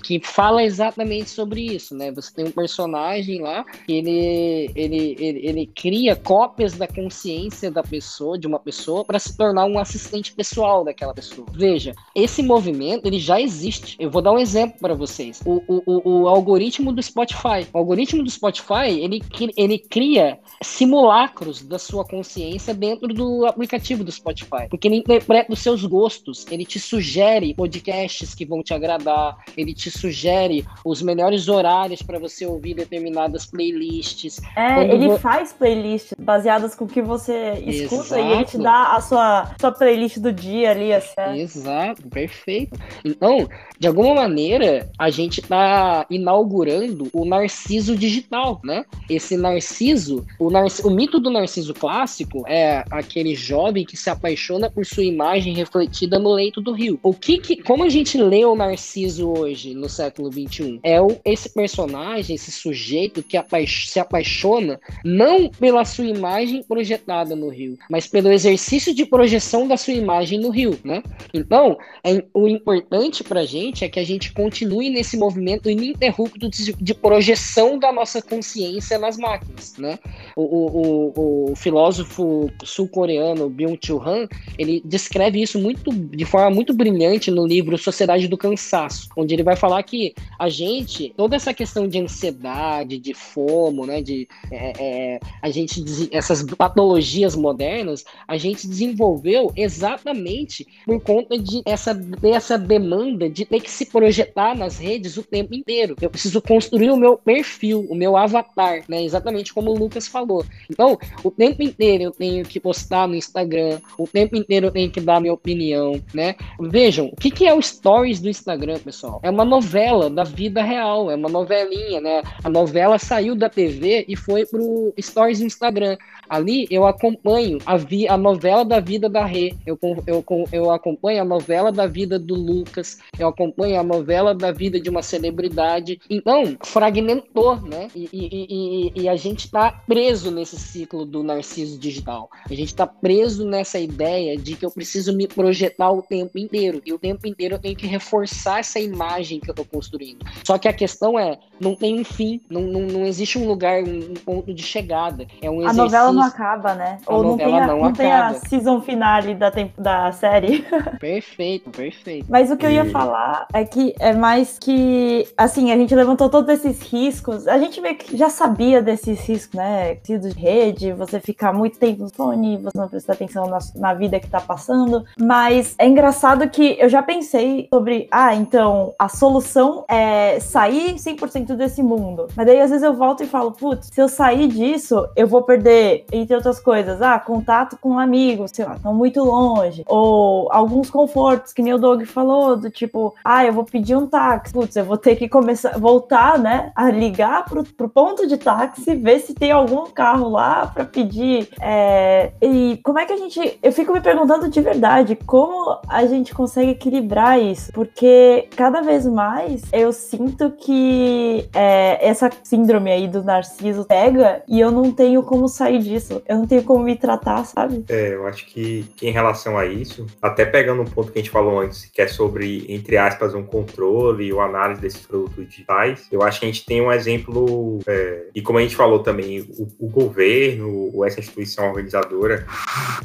que fala exatamente sobre isso, né? Você tem um personagem lá que ele, ele, ele, ele cria cópias da consciência da pessoa, de uma pessoa, para se tornar um assistente pessoal daquela pessoa. Veja, esse movimento ele já existe. Eu vou dar um exemplo para vocês. O, o, o, algoritmo do Spotify. O algoritmo do Spotify ele, ele cria simulacros da sua consciência dentro do aplicativo do Spotify, porque ele interpreta os seus gostos. Ele te sugere podcasts que vão te agradar. Ele te sugere os melhores horários para você ouvir determinadas playlists.
É, ele vo... faz playlists baseadas com o que você escuta Exato. e ele te dá a sua, sua playlist do dia ali. Assim.
Exato, perfeito. Então, de alguma maneira, a gente está inaugurando o narciso digital, né? Esse narciso, o, narc... o mito do narciso clássico é aquele jovem que se apaixona por sua imagem refletida no leito do rio. O que, que como a gente lê o narciso hoje, no século 21? É o, esse personagem, esse sujeito que apa... se apaixona não pela sua imagem projetada no rio, mas pelo exercício de projeção da sua imagem no rio, né? Então, é, o importante pra gente é que a gente continue nesse movimento ininterrupto de, de projeção da nossa consciência nas máquinas, né? O, o, o, o filósofo sul-coreano Byung-Chul Han, ele descreve isso muito de forma muito brilhante no livro Sociedade do Cansaço, onde ele vai falar que a gente, toda essa questão de ansiedade, de fomo, né, de é, é, a gente essas patologias modernas, a gente desenvolveu exatamente por conta de essa, dessa demanda de ter que se projetar nas redes o tempo inteiro. Eu preciso construir o meu perfil, o meu avatar, né? Exatamente como o Lucas falou. Então, o tempo inteiro eu tenho que postar no Instagram, o tempo inteiro eu tenho que dar minha opinião, né? Vejam, o que, que é o Stories do Instagram, pessoal? É uma novela da vida real, é uma novelinha, né? A novela saiu da TV e foi pro Stories do Instagram. Yeah. Ali eu acompanho a, vi, a novela da vida da Rê, eu, eu, eu acompanho a novela da vida do Lucas, eu acompanho a novela da vida de uma celebridade. Então, fragmentou, né? E, e, e, e a gente tá preso nesse ciclo do narciso digital. A gente tá preso nessa ideia de que eu preciso me projetar o tempo inteiro. E o tempo inteiro eu tenho que reforçar essa imagem que eu tô construindo. Só que a questão é, não tem um fim, não, não, não existe um lugar, um ponto de chegada. É um exercício.
A novela não acaba, né? A Ou não tem, a, não, não tem a season finale da, da série.
Perfeito, perfeito.
Mas o que eu ia falar é que é mais que, assim, a gente levantou todos esses riscos. A gente meio que já sabia desses riscos, né? De rede, você ficar muito tempo no fone, você não prestar atenção na, na vida que tá passando. Mas é engraçado que eu já pensei sobre, ah, então a solução é sair 100% desse mundo. Mas daí às vezes eu volto e falo, putz, se eu sair disso, eu vou perder entre outras coisas, ah, contato com amigos, sei lá, estão muito longe, ou alguns confortos, que nem o Doug falou, do tipo, ah, eu vou pedir um táxi, putz, eu vou ter que começar, voltar, né, a ligar pro, pro ponto de táxi, ver se tem algum carro lá para pedir, é, e como é que a gente, eu fico me perguntando de verdade, como a gente consegue equilibrar isso, porque cada vez mais eu sinto que é, essa síndrome aí do narciso pega e eu não tenho como sair disso isso. Eu não tenho como me tratar, sabe?
É, eu acho que, que em relação a isso, até pegando um ponto que a gente falou antes, que é sobre, entre aspas, um controle ou análise desses produtos digitais, eu acho que a gente tem um exemplo, é, e como a gente falou também, o, o governo ou essa instituição organizadora,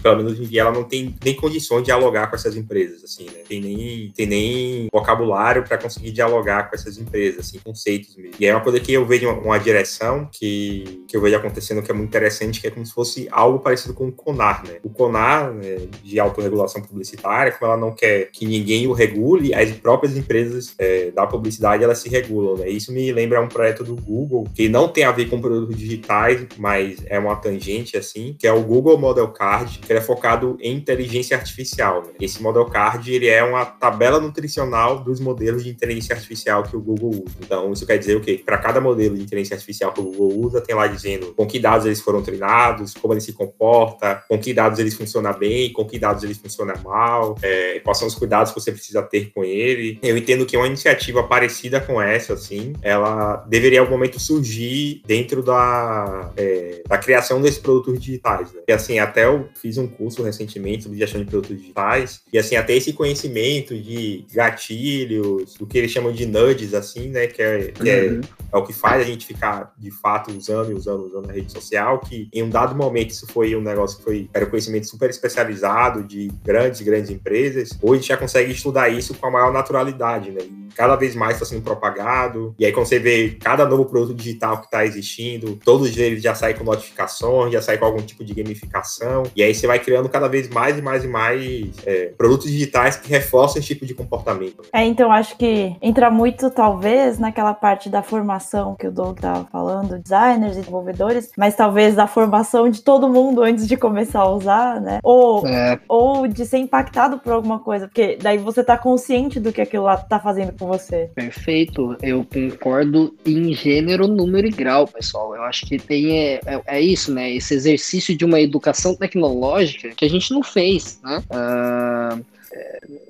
pelo menos em dia, ela não tem nem condições de dialogar com essas empresas, assim, né? Tem nem, tem nem vocabulário para conseguir dialogar com essas empresas, assim, conceitos mesmo. E é uma coisa que eu vejo uma, uma direção que, que eu vejo acontecendo que é muito interessante, que é como se fosse algo parecido com o CONAR, né? O CONAR, né, de autorregulação publicitária, como ela não quer que ninguém o regule, as próprias empresas é, da publicidade elas se regulam, né? Isso me lembra um projeto do Google que não tem a ver com produtos digitais, mas é uma tangente assim, que é o Google Model Card, que é focado em inteligência artificial. Né? Esse Model Card ele é uma tabela nutricional dos modelos de inteligência artificial que o Google usa. Então isso quer dizer o quê? Para cada modelo de inteligência artificial que o Google usa, tem lá dizendo com que dados eles foram treinados, como ele se comporta, com que dados eles funcionam bem, com que dados eles funcionam mal, é, quais são os cuidados que você precisa ter com ele. Eu entendo que uma iniciativa parecida com essa, assim, ela deveria em algum momento surgir dentro da, é, da criação desses produtos digitais. Né? E assim, até eu fiz um curso recentemente sobre gestão de produtos digitais, e assim, até esse conhecimento de gatilhos, do que eles chamam de nudges, assim, né, que é, que é, uhum. é o que faz a gente ficar de fato usando e usando, usando a rede social, que em um dado momento isso foi um negócio que foi, era um conhecimento super especializado de grandes, grandes empresas, hoje já consegue estudar isso com a maior naturalidade, né, e cada vez mais está sendo propagado, e aí quando você vê cada novo produto digital que está existindo, todos eles já saem com notificações, já saem com algum tipo de gamificação, e aí você vai criando cada vez mais e mais e mais é, produtos digitais que reforçam esse tipo de comportamento.
É, então acho que entra muito, talvez, naquela parte da formação que o Doug estava falando, designers e desenvolvedores, mas talvez da formação de todo mundo antes de começar a usar, né? Ou, é. ou de ser impactado por alguma coisa, porque daí você tá consciente do que aquilo lá tá fazendo com você.
Perfeito, eu concordo em gênero, número e grau, pessoal. Eu acho que tem é, é, é isso, né? Esse exercício de uma educação tecnológica que a gente não fez, né? Uh,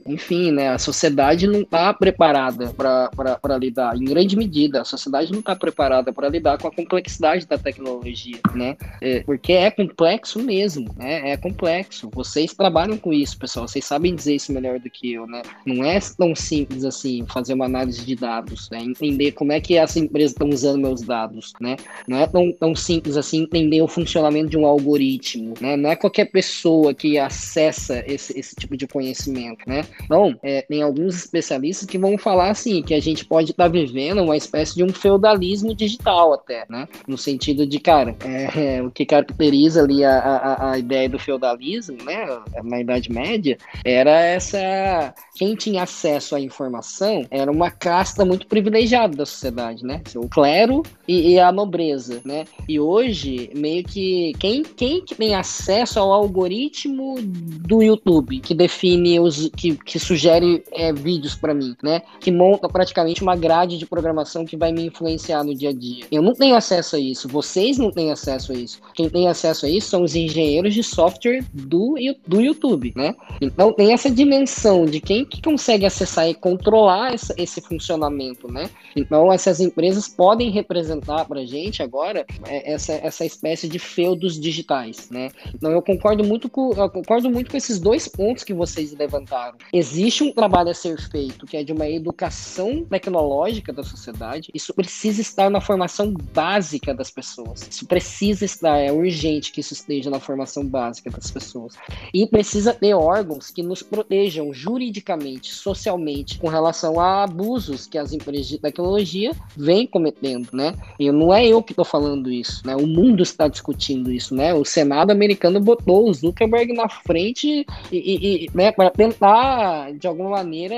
enfim, né, a sociedade não está preparada para lidar, em grande medida, a sociedade não está preparada para lidar com a complexidade da tecnologia, né? É, porque é complexo mesmo, né? É complexo. Vocês trabalham com isso, pessoal, vocês sabem dizer isso melhor do que eu, né? Não é tão simples assim fazer uma análise de dados, né? Entender como é que essa empresa está usando meus dados, né? Não é tão, tão simples assim entender o funcionamento de um algoritmo, né? Não é qualquer pessoa que acessa esse, esse tipo de conhecimento, né? Então, é, tem alguns especialistas que vão falar assim, que a gente pode estar tá vivendo uma espécie de um feudalismo digital até, né? No sentido de, cara, é, é, o que caracteriza ali a, a, a ideia do feudalismo, né? Na Idade Média, era essa... Quem tinha acesso à informação era uma casta muito privilegiada da sociedade, né? O clero e, e a nobreza, né? E hoje, meio que quem, quem tem acesso ao algoritmo do YouTube, que define os... que, que sugere é, vídeos para mim, né? Que monta praticamente uma grade de programação que vai me influenciar no dia a dia. Eu não tenho acesso a isso, vocês não têm acesso a isso. Quem tem acesso a isso são os engenheiros de software do, do YouTube, né? Então tem essa dimensão de quem que consegue acessar e controlar essa, esse funcionamento, né? Então essas empresas podem representar para gente agora é, essa, essa espécie de feudos digitais, né? Então eu concordo muito com eu concordo muito com esses dois pontos que vocês levantaram existe um trabalho a ser feito que é de uma educação tecnológica da sociedade. Isso precisa estar na formação básica das pessoas. Isso precisa estar, é urgente que isso esteja na formação básica das pessoas. E precisa ter órgãos que nos protejam juridicamente, socialmente, com relação a abusos que as empresas de tecnologia vêm cometendo, né? E não é eu que estou falando isso, né? O mundo está discutindo isso, né? O Senado americano botou o Zuckerberg na frente e, e, e né, para tentar de alguma maneira,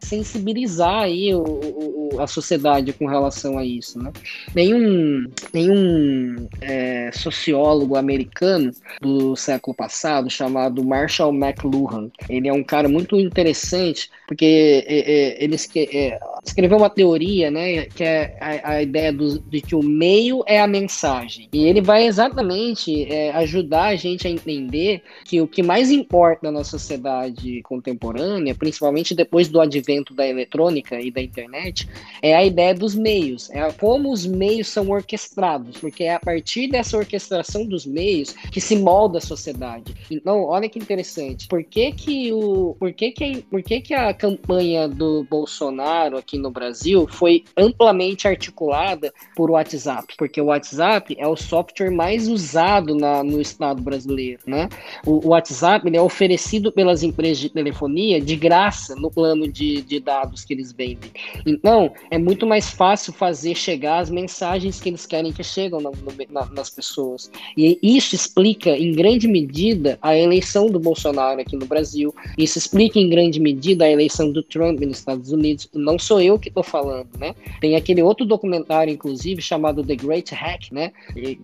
sensibilizar aí o, o, a sociedade com relação a isso, né? Tem um, tem um é, sociólogo americano do século passado chamado Marshall McLuhan. Ele é um cara muito interessante porque é, é, ele é, escreveu uma teoria, né, que é a, ideia do, de que o meio é a mensagem. E ele vai exatamente é, ajudar a gente a entender que o que mais importa na sociedade contemporânea, principalmente depois do advento da eletrônica e da internet, é a ideia dos meios, é como os meios são orquestrados, porque é a partir dessa orquestração dos meios que se molda a sociedade. Então, olha que interessante. Por que que o, por que que, por que que a campanha do Bolsonaro aqui no Brasil foi amplamente articulada por WhatsApp, porque o WhatsApp é o software mais usado na, no estado brasileiro, né? O, o WhatsApp é oferecido pelas empresas de telefonia de graça no plano de, de dados que eles vendem. Então, é muito mais fácil fazer chegar as mensagens que eles querem que cheguem na, na, nas pessoas. E isso explica, em grande medida, a eleição do Bolsonaro aqui no Brasil. Isso explica, em grande medida, a eleição do Trump nos Estados Unidos. Não sou eu que estou falando, né? Tem aquele outro documentário, inclusive, chamado The Great Hack, né?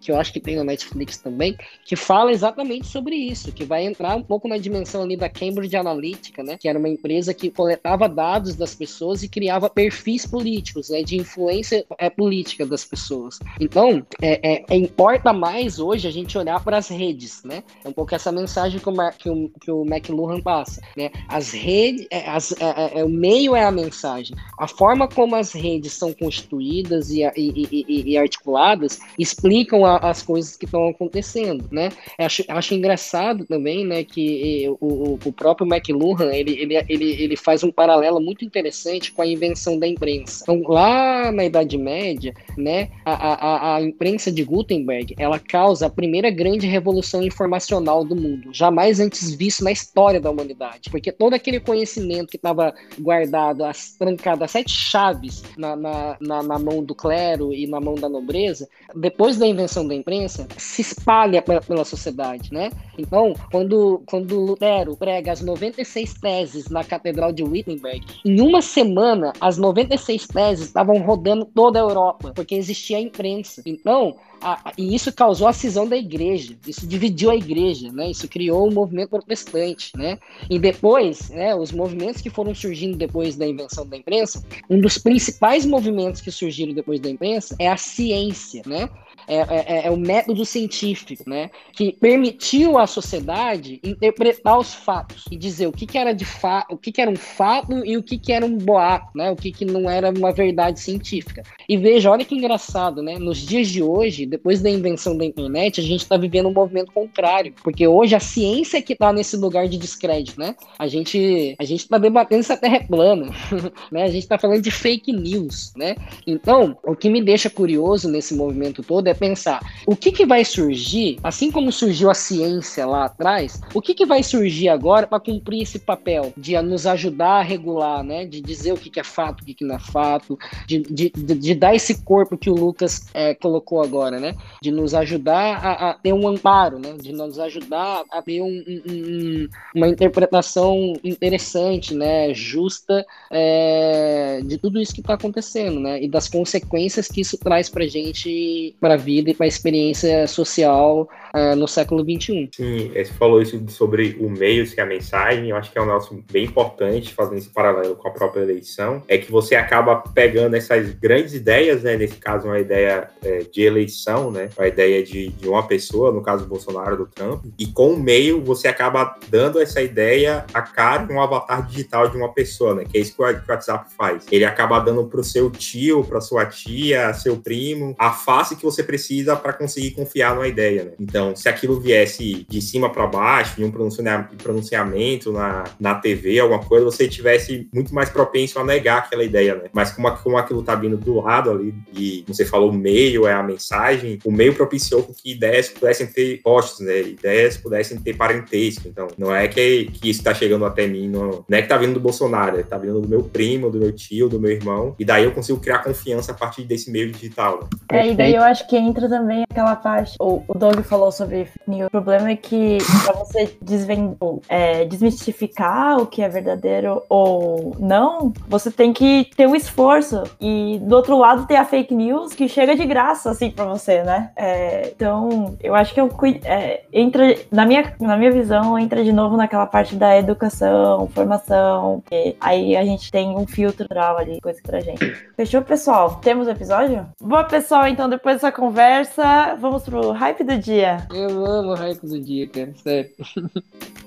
Que eu acho que tem na Netflix também, que fala exatamente sobre isso, que vai entrar um pouco na dimensão ali da Cambridge Analytica, né? Que era uma empresa que coletava dados das pessoas e criava perfis políticos, né? De influência é, política das pessoas. Então, é, é, é importa mais hoje a gente olhar para as redes, né? É um pouco essa mensagem que o, que o, que o McLuhan passa, né? As redes, é, as, é, é, é, o meio é a mensagem. A forma como as redes são constituídas e, e, e, e articuladas explicam a, as coisas que estão acontecendo, né? Acho, acho engraçado também, né, que o, o próprio McLuhan, ele, ele, ele, ele faz um paralelo muito interessante com a invenção da imprensa. Então, lá na Idade Média, né, a, a, a imprensa de Gutenberg, ela causa a primeira grande revolução informacional do mundo, jamais antes visto na história da humanidade, porque todo aquele conhecimento que estava guardado, as trancadas, sete chaves na, na, na, na, mão do clero e na mão da nobreza, depois da invenção da imprensa, se espalha pela, pela sociedade, né? Então, quando, quando Lutero prega as 96 teses na Catedral de Wittenberg, em uma semana, as 96 teses estavam rodando toda a Europa, porque existia a imprensa. Então, a, e isso causou a cisão da igreja, isso dividiu a igreja, né? Isso criou o um movimento protestante, né? E depois, né, os movimentos que foram surgindo depois da invenção da imprensa, um dos principais movimentos que surgiram depois da imprensa é a ciência, né? É, é, é, é, o método científico, né? Que permitiu à sociedade interpretar os fatos e dizer o que, que era de fato, o que, que era um fato e o que, que era um boato, né? O que, que não era uma verdade científica. E veja, olha que engraçado, né? Nos dias de hoje, depois da invenção da internet, a gente está vivendo um movimento contrário, porque hoje a ciência é que está nesse lugar de descrédito, né? A gente a gente está debatendo se a Terra é plana, né? A gente está falando de fake news, né? Então, o que me deixa curioso nesse movimento todo é pensar o que, que vai surgir, assim como surgiu a ciência lá atrás, o que, que vai surgir agora para cumprir esse papel de nos ajudar a regular, né? De dizer o que, que é fato, o que, que não é fato, de, de, de dar esse corpo que o Lucas é, colocou agora, né? De nos ajudar a, a, ter um amparo, né? De nos ajudar a ter um, um, uma interpretação interessante, né? Justa é, de tudo isso que está acontecendo, né? E das consequências que isso traz para gente, para vida e para a experiência social uh, no século XXI.
Sim, você falou isso sobre o meio, é a mensagem, eu acho que é um negócio bem importante, fazendo esse paralelo com a própria eleição, é que você acaba pegando essas grandes ideias, né, nesse caso uma ideia é, de eleição, né, a ideia de, de uma pessoa, no caso do Bolsonaro, do Trump, e com o meio você acaba dando essa ideia a cara um avatar digital de uma pessoa, né, que é isso que o WhatsApp faz. Ele acaba dando para o seu tio, para sua tia, seu primo, a face que você precisa para conseguir confiar numa ideia, né? Então, se aquilo viesse de cima para baixo, de um pronunciamento na, na TV, alguma coisa, você tivesse muito mais propenso a negar aquela ideia, né? Mas como, como aquilo tá vindo do lado ali, e você falou, o meio é a mensagem, o meio propiciou que ideias pudessem ter postos, né? Ideias pudessem ter parentesco. Então, não é que, que isso tá chegando até mim, não, não é que tá vindo do Bolsonaro, é tá vindo do meu primo, do meu tio, do meu irmão, e daí eu consigo criar confiança a partir desse meio digital.
Né? É, e daí eu acho que entra também aquela parte, o, o Doug falou sobre fake news, o problema é que para você desvendar, é, desmistificar o que é verdadeiro ou não, você tem que ter um esforço. E do outro lado tem a fake news que chega de graça, assim, para você, né? É, então, eu acho que eu, é, entra, na minha, na minha visão, entra de novo naquela parte da educação, formação, aí a gente tem um filtro ali, coisa pra gente. Fechou, pessoal? Temos o episódio? Boa, pessoal, então depois dessa conversa, vamos pro hype do dia.
Eu amo o hype do dia, cara, sério.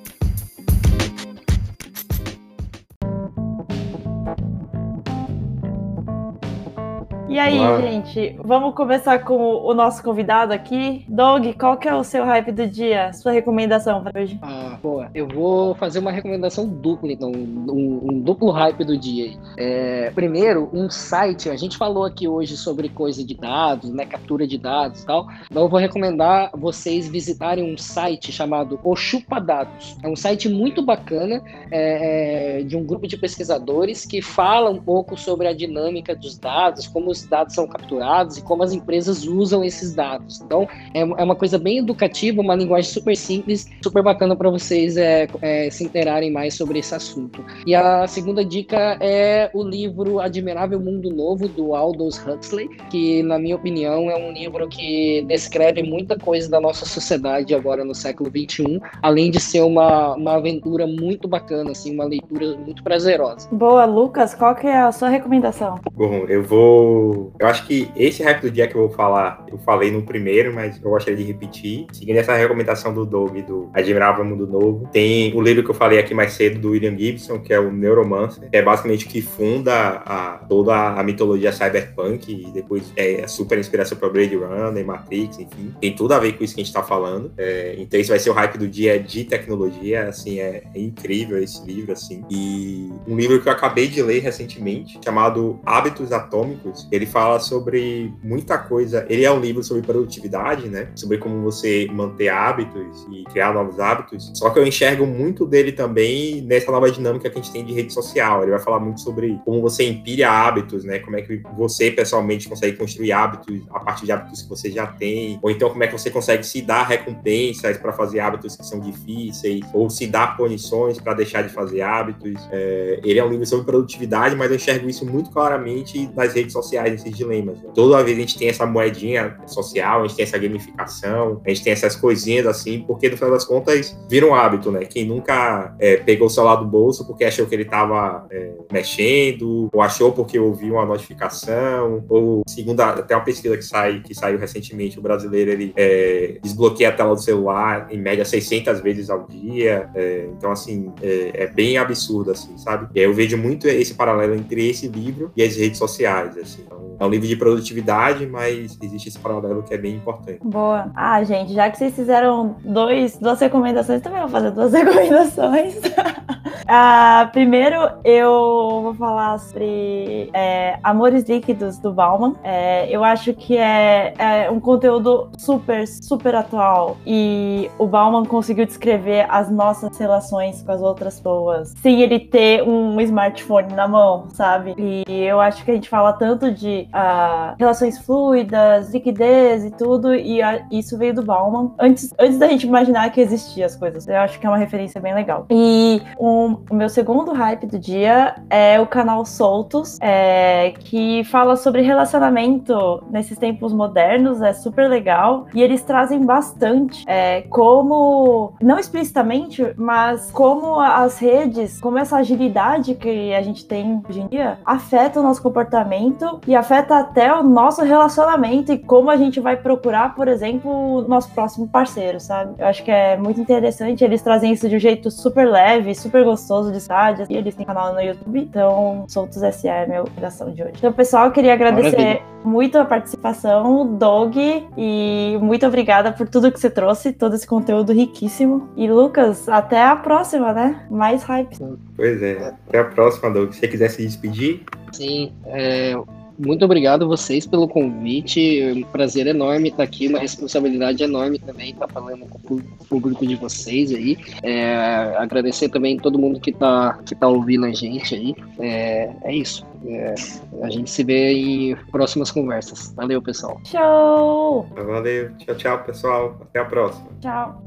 E aí, Olá. gente, vamos começar com o nosso convidado aqui. Doug, qual que é o seu hype do dia? Sua recomendação para hoje?
Ah, boa. Eu vou fazer uma recomendação dupla, então, um, um duplo hype do dia. É, primeiro, um site, a gente falou aqui hoje sobre coisa de dados, né, captura de dados e tal, então eu vou recomendar vocês visitarem um site chamado Ochupa Dados. É um site muito bacana, é, é, de um grupo de pesquisadores que fala um pouco sobre a dinâmica dos dados, como os dados são capturados e como as empresas usam esses dados. Então, é, é uma coisa bem educativa, uma linguagem super simples, super bacana para vocês é, é, se interarem mais sobre esse assunto. E a segunda dica é o livro Admirável Mundo Novo, do Aldous Huxley, que, na minha opinião, é um livro que descreve muita coisa da nossa sociedade agora no século XXI, além de ser uma, uma aventura muito bacana, assim, uma leitura muito prazerosa.
Boa, Lucas, qual que é a sua recomendação?
Bom, eu vou. Eu acho que esse rap do dia que eu vou falar, eu falei no primeiro, mas eu gostaria de repetir. Seguindo essa recomendação do Doug, do Admirável Mundo Novo, tem o livro que eu falei aqui mais cedo, do William Gibson, que é o Neuromancer, que é basicamente que funda a, toda a mitologia cyberpunk e depois é super inspiração para Blade Runner, Matrix, enfim. Tem tudo a ver com isso que a gente está falando. É, então esse vai ser o hype do dia de tecnologia, assim, é, é incrível esse livro, assim. E um livro que eu acabei de ler recentemente, chamado Hábitos Atômicos, ele fala sobre muita coisa. Ele é um livro sobre produtividade, né? Sobre como você manter hábitos e criar novos hábitos. Só que eu enxergo muito dele também nessa nova dinâmica que a gente tem de rede social. Ele vai falar muito sobre como você empilha hábitos, né? Como é que você pessoalmente consegue construir hábitos a partir de hábitos que você já tem, ou então como é que você consegue se dar recompensas para fazer hábitos que são difíceis, ou se dar punições para deixar de fazer hábitos. É, ele é um livro sobre produtividade, mas eu enxergo isso muito claramente nas redes sociais, esses dilemas. Né? Toda vez a gente tem essa moedinha social, a gente tem essa gamificação, a gente tem essas coisinhas assim, porque no final das contas vira um hábito, né? Quem nunca é, pegou o celular do bolso porque achou que ele estava é, mexendo, ou achou porque ouviu uma notificação, ou segundo até uma pesquisa que, sai, que saiu recentemente, o brasileiro ele é, desbloqueia a tela do celular em média 600 vezes ao dia. É, então, assim, é, é, bem absurdo, assim, sabe? E aí eu vejo muito esse paralelo entre esse livro e as redes sociais, assim. Então, é um livro de produtividade, mas existe esse paralelo que é bem importante.
Boa. Ah, gente, já que vocês fizeram dois, duas recomendações, também vou fazer duas recomendações. ah, primeiro, eu vou falar sobre é, Amores Líquidos do Bauman. É, eu acho que é, é, um conteúdo super, super atual. E o Bauman conseguiu descrever as nossas relações com as outras pessoas sem ele ter um smartphone na mão, sabe? E eu acho que a gente fala tanto de uh, relações fluidas, liquidez e tudo, e a, isso veio do Bauman antes, antes da gente imaginar que existiam as coisas. Eu acho que é uma referência bem legal. E um, o meu segundo hype do dia é o canal Soltos, é, que fala sobre relacionamento nesses tempos modernos, é super legal, e eles trazem bastante é, como, não explicitamente, mas como as redes, como essa agilidade que a gente tem hoje em dia afeta o nosso comportamento e afeta até o nosso relacionamento e como a gente vai procurar, por exemplo, o nosso próximo parceiro, sabe? Eu acho que é muito interessante. Eles trazem isso de um jeito super leve, super gostoso de estar. E eles têm canal no YouTube. Então, Soltos SA é a minha operação de hoje. Então, pessoal, eu queria agradecer Maravilha. muito a participação, Dog, e muito obrigada por tudo que você trouxe, todo esse conteúdo riquíssimo. E, Lucas, até a próxima, né? Mais hype.
Pois é. Até a próxima, Doug. Se você quiser se despedir.
Sim, é, muito obrigado vocês pelo convite. É um prazer enorme estar aqui, uma responsabilidade enorme também estar falando com o público de vocês aí. É, agradecer também todo mundo que está que tá ouvindo a gente aí. É, é isso. É, a gente se vê em próximas conversas. Valeu, pessoal.
Tchau!
Valeu. Tchau, tchau, pessoal. Até a próxima.
Tchau.